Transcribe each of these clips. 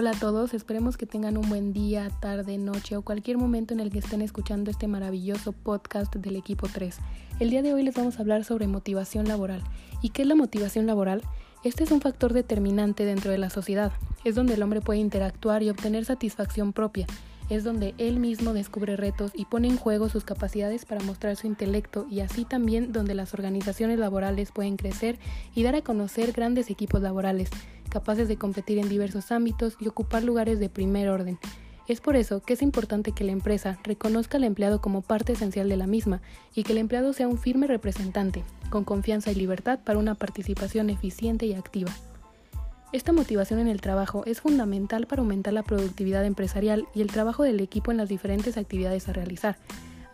Hola a todos, esperemos que tengan un buen día, tarde, noche o cualquier momento en el que estén escuchando este maravilloso podcast del equipo 3. El día de hoy les vamos a hablar sobre motivación laboral. ¿Y qué es la motivación laboral? Este es un factor determinante dentro de la sociedad. Es donde el hombre puede interactuar y obtener satisfacción propia. Es donde él mismo descubre retos y pone en juego sus capacidades para mostrar su intelecto y así también donde las organizaciones laborales pueden crecer y dar a conocer grandes equipos laborales capaces de competir en diversos ámbitos y ocupar lugares de primer orden. Es por eso que es importante que la empresa reconozca al empleado como parte esencial de la misma y que el empleado sea un firme representante, con confianza y libertad para una participación eficiente y activa. Esta motivación en el trabajo es fundamental para aumentar la productividad empresarial y el trabajo del equipo en las diferentes actividades a realizar,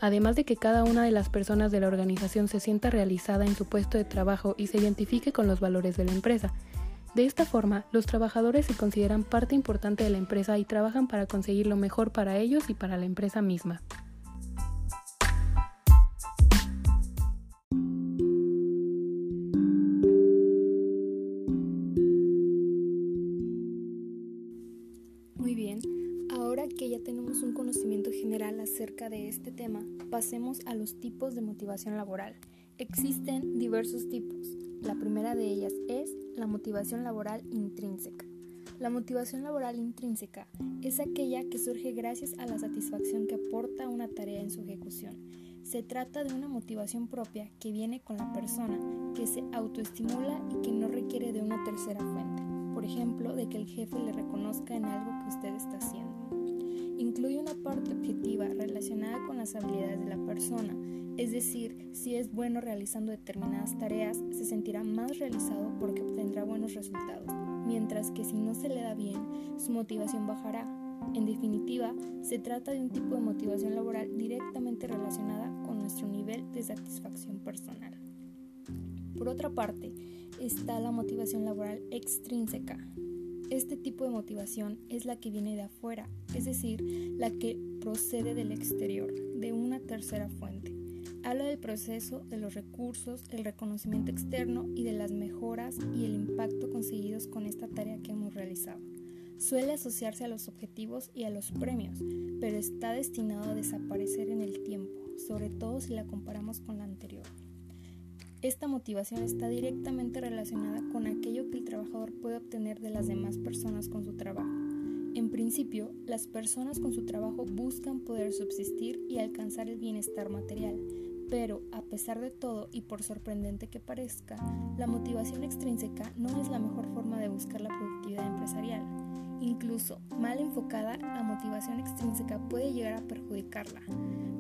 además de que cada una de las personas de la organización se sienta realizada en su puesto de trabajo y se identifique con los valores de la empresa. De esta forma, los trabajadores se consideran parte importante de la empresa y trabajan para conseguir lo mejor para ellos y para la empresa misma. Muy bien, ahora que ya tenemos un conocimiento general acerca de este tema, pasemos a los tipos de motivación laboral. Existen diversos tipos. La primera de ellas es la motivación laboral intrínseca. La motivación laboral intrínseca es aquella que surge gracias a la satisfacción que aporta una tarea en su ejecución. Se trata de una motivación propia que viene con la persona, que se autoestimula y que no requiere de una tercera fuente, por ejemplo, de que el jefe le reconozca en algo que usted está haciendo. Incluye una parte objetiva relacionada con las habilidades de la persona, es decir, si es bueno realizando determinadas tareas, se sentirá más realizado porque obtendrá buenos resultados, mientras que si no se le da bien, su motivación bajará. En definitiva, se trata de un tipo de motivación laboral directamente relacionada con nuestro nivel de satisfacción personal. Por otra parte, está la motivación laboral extrínseca. Este tipo de motivación es la que viene de afuera, es decir, la que procede del exterior, de una tercera fuente. Habla del proceso, de los recursos, el reconocimiento externo y de las mejoras y el impacto conseguidos con esta tarea que hemos realizado. Suele asociarse a los objetivos y a los premios, pero está destinado a desaparecer en el tiempo, sobre todo si la comparamos con la anterior. Esta motivación está directamente relacionada con aquello que el trabajador puede obtener de las demás personas con su trabajo. En principio, las personas con su trabajo buscan poder subsistir y alcanzar el bienestar material, pero, a pesar de todo y por sorprendente que parezca, la motivación extrínseca no es la mejor forma de buscar la productividad empresarial. Incluso, mal enfocada, la motivación extrínseca puede llegar a perjudicarla.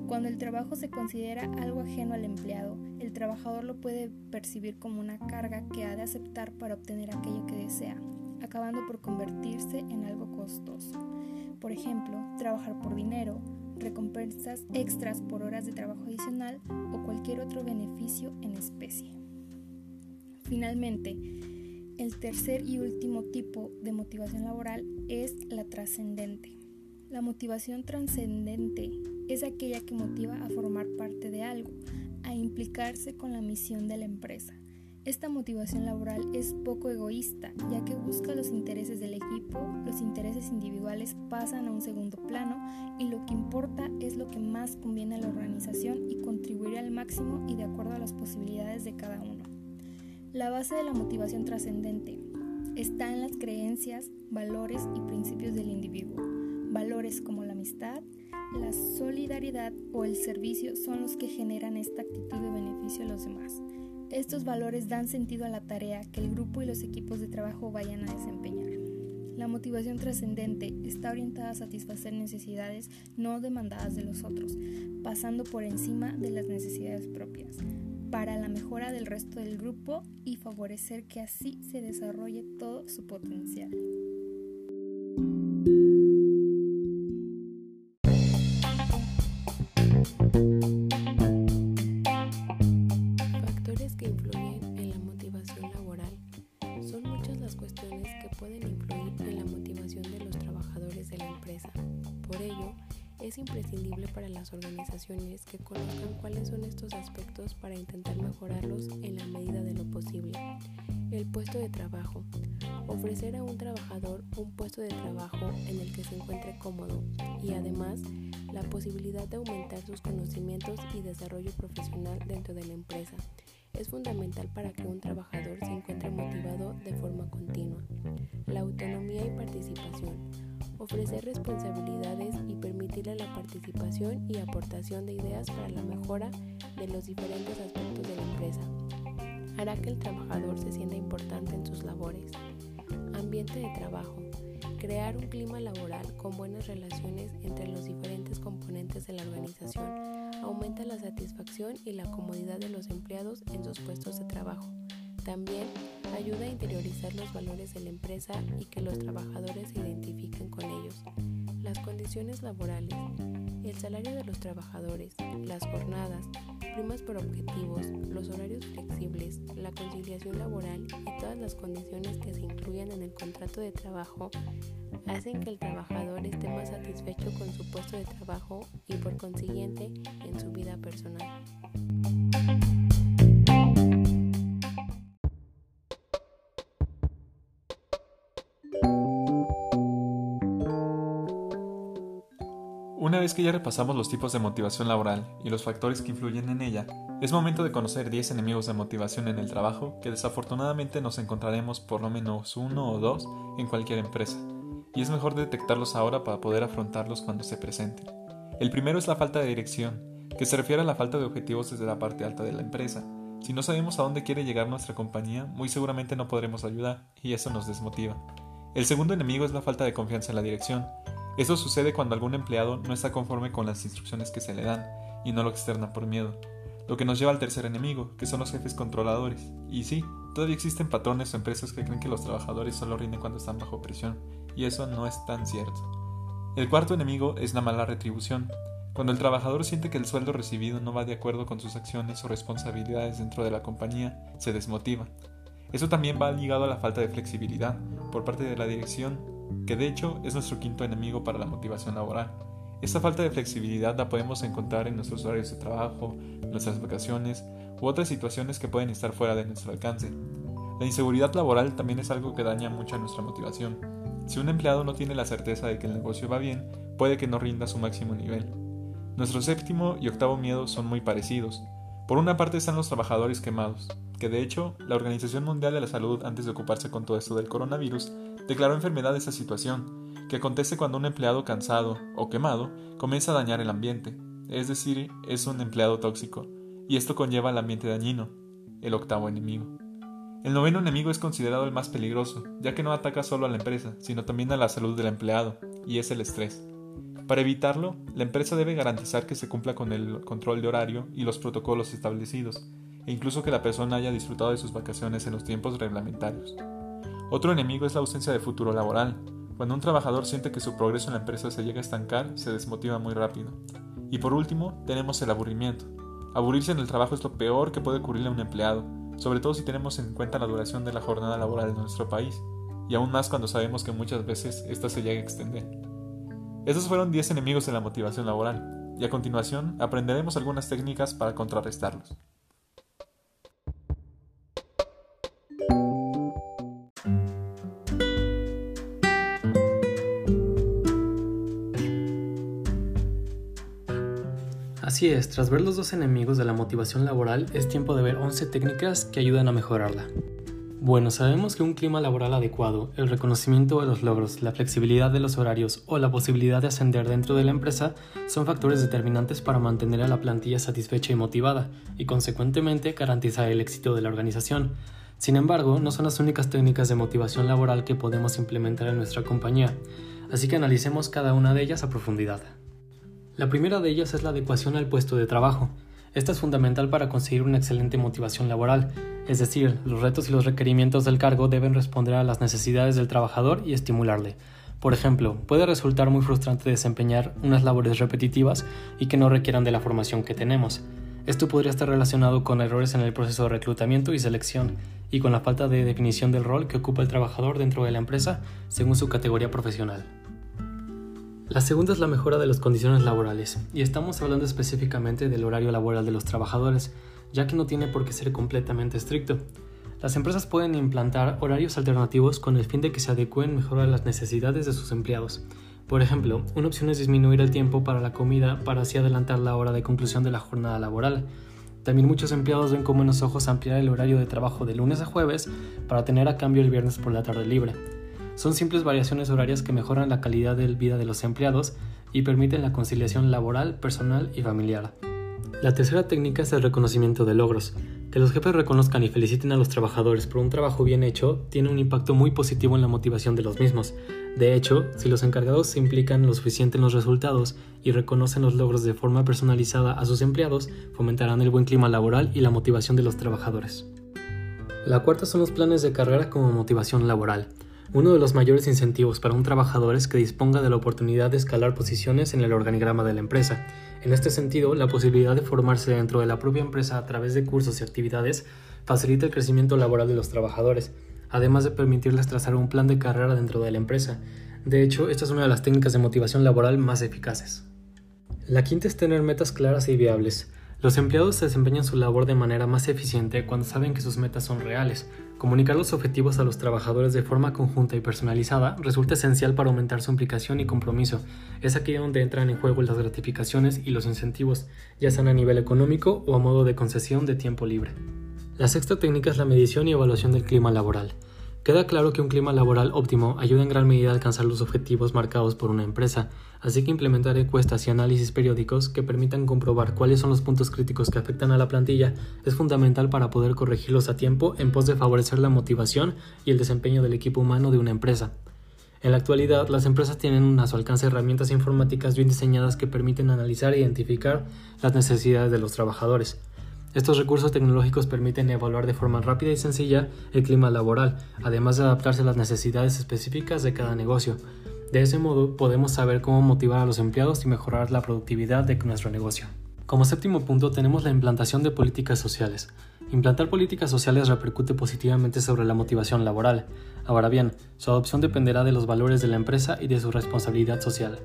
Cuando el trabajo se considera algo ajeno al empleado, el trabajador lo puede percibir como una carga que ha de aceptar para obtener aquello que desea, acabando por convertirse en algo costoso. Por ejemplo, trabajar por dinero, recompensas extras por horas de trabajo adicional o cualquier otro beneficio en especie. Finalmente, el tercer y último tipo de motivación laboral es la trascendente. La motivación trascendente es aquella que motiva a formar parte de algo, a implicarse con la misión de la empresa, esta motivación laboral es poco egoísta, ya que busca los intereses del equipo, los intereses individuales pasan a un segundo plano y lo que importa es lo que más conviene a la organización y contribuir al máximo y de acuerdo a las posibilidades de cada uno. La base de la motivación trascendente está en las creencias, valores y principios del individuo. Valores como la amistad, la solidaridad o el servicio son los que generan esta actitud de beneficio a los demás. Estos valores dan sentido a la tarea que el grupo y los equipos de trabajo vayan a desempeñar. La motivación trascendente está orientada a satisfacer necesidades no demandadas de los otros, pasando por encima de las necesidades propias, para la mejora del resto del grupo y favorecer que así se desarrolle todo su potencial. Organizaciones que conozcan cuáles son estos aspectos para intentar mejorarlos en la medida de lo posible. El puesto de trabajo. Ofrecer a un trabajador un puesto de trabajo en el que se encuentre cómodo y además la posibilidad de aumentar sus conocimientos y desarrollo profesional dentro de la empresa. Es fundamental para que un trabajador se encuentre motivado de forma continua. La autonomía y participación ofrecer responsabilidades y permitirle la participación y aportación de ideas para la mejora de los diferentes aspectos de la empresa. Hará que el trabajador se sienta importante en sus labores. Ambiente de trabajo. Crear un clima laboral con buenas relaciones entre los diferentes componentes de la organización aumenta la satisfacción y la comodidad de los empleados en sus puestos de trabajo. También ayuda a interiorizar los valores de la empresa y que los trabajadores se identifiquen con ellos. Las condiciones laborales, el salario de los trabajadores, las jornadas, primas por objetivos, los horarios flexibles, la conciliación laboral y todas las condiciones que se incluyan en el contrato de trabajo hacen que el trabajador esté más satisfecho con su puesto de trabajo y por consiguiente en su vida personal. Vez que ya repasamos los tipos de motivación laboral y los factores que influyen en ella, es momento de conocer 10 enemigos de motivación en el trabajo que desafortunadamente nos encontraremos por lo menos uno o dos en cualquier empresa, y es mejor detectarlos ahora para poder afrontarlos cuando se presenten. El primero es la falta de dirección, que se refiere a la falta de objetivos desde la parte alta de la empresa. Si no sabemos a dónde quiere llegar nuestra compañía, muy seguramente no podremos ayudar, y eso nos desmotiva. El segundo enemigo es la falta de confianza en la dirección, eso sucede cuando algún empleado no está conforme con las instrucciones que se le dan y no lo externa por miedo. Lo que nos lleva al tercer enemigo, que son los jefes controladores. Y sí, todavía existen patrones o empresas que creen que los trabajadores solo rinden cuando están bajo presión, y eso no es tan cierto. El cuarto enemigo es la mala retribución. Cuando el trabajador siente que el sueldo recibido no va de acuerdo con sus acciones o responsabilidades dentro de la compañía, se desmotiva. Eso también va ligado a la falta de flexibilidad por parte de la dirección que de hecho es nuestro quinto enemigo para la motivación laboral. Esta falta de flexibilidad la podemos encontrar en nuestros horarios de trabajo, nuestras vacaciones u otras situaciones que pueden estar fuera de nuestro alcance. La inseguridad laboral también es algo que daña mucho nuestra motivación. Si un empleado no tiene la certeza de que el negocio va bien, puede que no rinda su máximo nivel. Nuestro séptimo y octavo miedo son muy parecidos. Por una parte están los trabajadores quemados, que de hecho la Organización Mundial de la Salud antes de ocuparse con todo esto del coronavirus declaró enfermedad esa situación, que acontece cuando un empleado cansado o quemado comienza a dañar el ambiente, es decir, es un empleado tóxico, y esto conlleva al ambiente dañino, el octavo enemigo. El noveno enemigo es considerado el más peligroso, ya que no ataca solo a la empresa, sino también a la salud del empleado, y es el estrés. Para evitarlo, la empresa debe garantizar que se cumpla con el control de horario y los protocolos establecidos, e incluso que la persona haya disfrutado de sus vacaciones en los tiempos reglamentarios. Otro enemigo es la ausencia de futuro laboral. Cuando un trabajador siente que su progreso en la empresa se llega a estancar, se desmotiva muy rápido. Y por último, tenemos el aburrimiento. Aburrirse en el trabajo es lo peor que puede ocurrirle a un empleado, sobre todo si tenemos en cuenta la duración de la jornada laboral en nuestro país, y aún más cuando sabemos que muchas veces esta se llega a extender. Esos fueron 10 enemigos de la motivación laboral, y a continuación aprenderemos algunas técnicas para contrarrestarlos. Así es, tras ver los dos enemigos de la motivación laboral, es tiempo de ver 11 técnicas que ayudan a mejorarla. Bueno, sabemos que un clima laboral adecuado, el reconocimiento de los logros, la flexibilidad de los horarios o la posibilidad de ascender dentro de la empresa son factores determinantes para mantener a la plantilla satisfecha y motivada, y consecuentemente garantizar el éxito de la organización. Sin embargo, no son las únicas técnicas de motivación laboral que podemos implementar en nuestra compañía, así que analicemos cada una de ellas a profundidad. La primera de ellas es la adecuación al puesto de trabajo. Esta es fundamental para conseguir una excelente motivación laboral, es decir, los retos y los requerimientos del cargo deben responder a las necesidades del trabajador y estimularle. Por ejemplo, puede resultar muy frustrante desempeñar unas labores repetitivas y que no requieran de la formación que tenemos. Esto podría estar relacionado con errores en el proceso de reclutamiento y selección, y con la falta de definición del rol que ocupa el trabajador dentro de la empresa según su categoría profesional. La segunda es la mejora de las condiciones laborales, y estamos hablando específicamente del horario laboral de los trabajadores, ya que no tiene por qué ser completamente estricto. Las empresas pueden implantar horarios alternativos con el fin de que se adecúen mejor a las necesidades de sus empleados. Por ejemplo, una opción es disminuir el tiempo para la comida para así adelantar la hora de conclusión de la jornada laboral. También muchos empleados ven con buenos ojos ampliar el horario de trabajo de lunes a jueves para tener a cambio el viernes por la tarde libre. Son simples variaciones horarias que mejoran la calidad de vida de los empleados y permiten la conciliación laboral, personal y familiar. La tercera técnica es el reconocimiento de logros. Que los jefes reconozcan y feliciten a los trabajadores por un trabajo bien hecho tiene un impacto muy positivo en la motivación de los mismos. De hecho, si los encargados se implican lo suficiente en los resultados y reconocen los logros de forma personalizada a sus empleados, fomentarán el buen clima laboral y la motivación de los trabajadores. La cuarta son los planes de carrera como motivación laboral. Uno de los mayores incentivos para un trabajador es que disponga de la oportunidad de escalar posiciones en el organigrama de la empresa en este sentido, la posibilidad de formarse dentro de la propia empresa a través de cursos y actividades facilita el crecimiento laboral de los trabajadores, además de permitirles trazar un plan de carrera dentro de la empresa. De hecho, esta es una de las técnicas de motivación laboral más eficaces. La quinta es tener metas claras y viables. Los empleados desempeñan su labor de manera más eficiente cuando saben que sus metas son reales. Comunicar los objetivos a los trabajadores de forma conjunta y personalizada resulta esencial para aumentar su implicación y compromiso. Es aquí donde entran en juego las gratificaciones y los incentivos, ya sean a nivel económico o a modo de concesión de tiempo libre. La sexta técnica es la medición y evaluación del clima laboral. Queda claro que un clima laboral óptimo ayuda en gran medida a alcanzar los objetivos marcados por una empresa, así que implementar encuestas y análisis periódicos que permitan comprobar cuáles son los puntos críticos que afectan a la plantilla es fundamental para poder corregirlos a tiempo en pos de favorecer la motivación y el desempeño del equipo humano de una empresa. En la actualidad, las empresas tienen a su alcance herramientas informáticas bien diseñadas que permiten analizar e identificar las necesidades de los trabajadores. Estos recursos tecnológicos permiten evaluar de forma rápida y sencilla el clima laboral, además de adaptarse a las necesidades específicas de cada negocio. De ese modo, podemos saber cómo motivar a los empleados y mejorar la productividad de nuestro negocio. Como séptimo punto tenemos la implantación de políticas sociales. Implantar políticas sociales repercute positivamente sobre la motivación laboral. Ahora bien, su adopción dependerá de los valores de la empresa y de su responsabilidad social.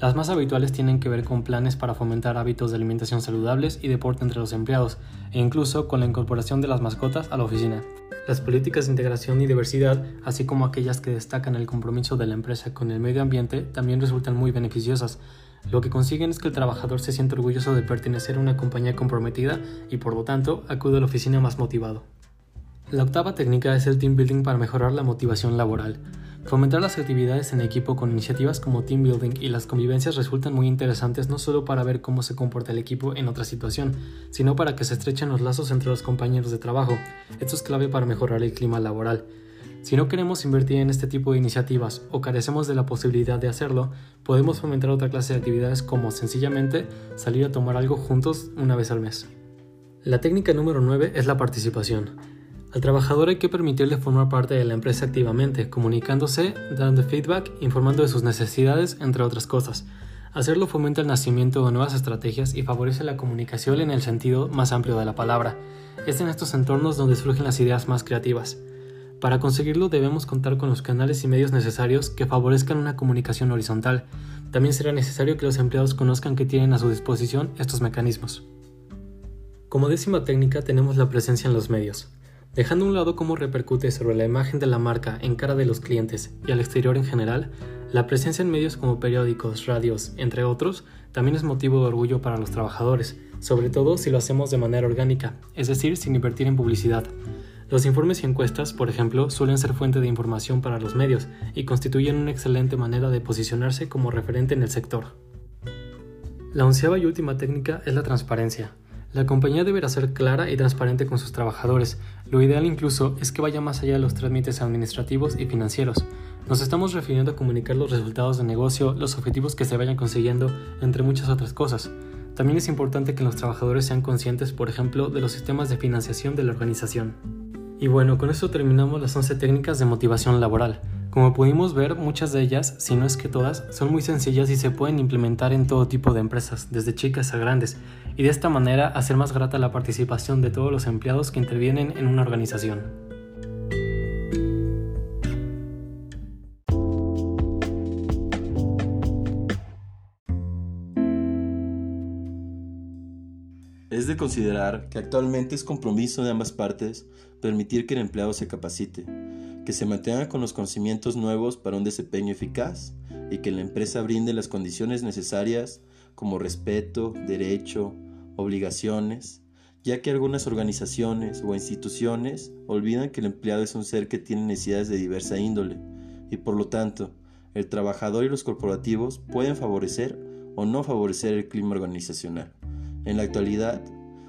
Las más habituales tienen que ver con planes para fomentar hábitos de alimentación saludables y deporte entre los empleados, e incluso con la incorporación de las mascotas a la oficina. Las políticas de integración y diversidad, así como aquellas que destacan el compromiso de la empresa con el medio ambiente, también resultan muy beneficiosas. Lo que consiguen es que el trabajador se siente orgulloso de pertenecer a una compañía comprometida y por lo tanto acude a la oficina más motivado. La octava técnica es el team building para mejorar la motivación laboral. Fomentar las actividades en equipo con iniciativas como team building y las convivencias resultan muy interesantes no solo para ver cómo se comporta el equipo en otra situación, sino para que se estrechen los lazos entre los compañeros de trabajo. Esto es clave para mejorar el clima laboral. Si no queremos invertir en este tipo de iniciativas o carecemos de la posibilidad de hacerlo, podemos fomentar otra clase de actividades como sencillamente salir a tomar algo juntos una vez al mes. La técnica número 9 es la participación. Al trabajador hay que permitirle formar parte de la empresa activamente, comunicándose, dando feedback, informando de sus necesidades, entre otras cosas. Hacerlo fomenta el nacimiento de nuevas estrategias y favorece la comunicación en el sentido más amplio de la palabra. Es en estos entornos donde surgen las ideas más creativas. Para conseguirlo debemos contar con los canales y medios necesarios que favorezcan una comunicación horizontal. También será necesario que los empleados conozcan que tienen a su disposición estos mecanismos. Como décima técnica tenemos la presencia en los medios. Dejando a un lado cómo repercute sobre la imagen de la marca en cara de los clientes y al exterior en general, la presencia en medios como periódicos, radios, entre otros, también es motivo de orgullo para los trabajadores, sobre todo si lo hacemos de manera orgánica, es decir, sin invertir en publicidad. Los informes y encuestas, por ejemplo, suelen ser fuente de información para los medios y constituyen una excelente manera de posicionarse como referente en el sector. La onceava y última técnica es la transparencia. La compañía deberá ser clara y transparente con sus trabajadores. Lo ideal incluso es que vaya más allá de los trámites administrativos y financieros. Nos estamos refiriendo a comunicar los resultados de negocio, los objetivos que se vayan consiguiendo, entre muchas otras cosas. También es importante que los trabajadores sean conscientes, por ejemplo, de los sistemas de financiación de la organización. Y bueno, con esto terminamos las 11 técnicas de motivación laboral. Como pudimos ver, muchas de ellas, si no es que todas, son muy sencillas y se pueden implementar en todo tipo de empresas, desde chicas a grandes, y de esta manera hacer más grata la participación de todos los empleados que intervienen en una organización. Es de considerar que actualmente es compromiso de ambas partes permitir que el empleado se capacite, que se mantenga con los conocimientos nuevos para un desempeño eficaz y que la empresa brinde las condiciones necesarias como respeto, derecho, obligaciones, ya que algunas organizaciones o instituciones olvidan que el empleado es un ser que tiene necesidades de diversa índole y por lo tanto el trabajador y los corporativos pueden favorecer o no favorecer el clima organizacional. En la actualidad,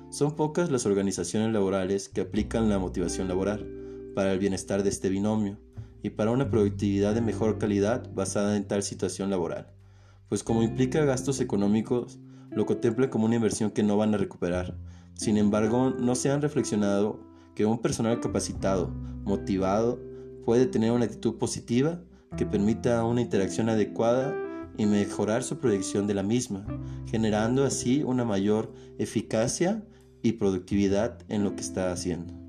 son pocas las organizaciones laborales que aplican la motivación laboral para el bienestar de este binomio y para una productividad de mejor calidad basada en tal situación laboral, pues como implica gastos económicos, lo contempla como una inversión que no van a recuperar. Sin embargo, no se han reflexionado que un personal capacitado, motivado, puede tener una actitud positiva que permita una interacción adecuada y mejorar su proyección de la misma, generando así una mayor eficacia y productividad en lo que está haciendo.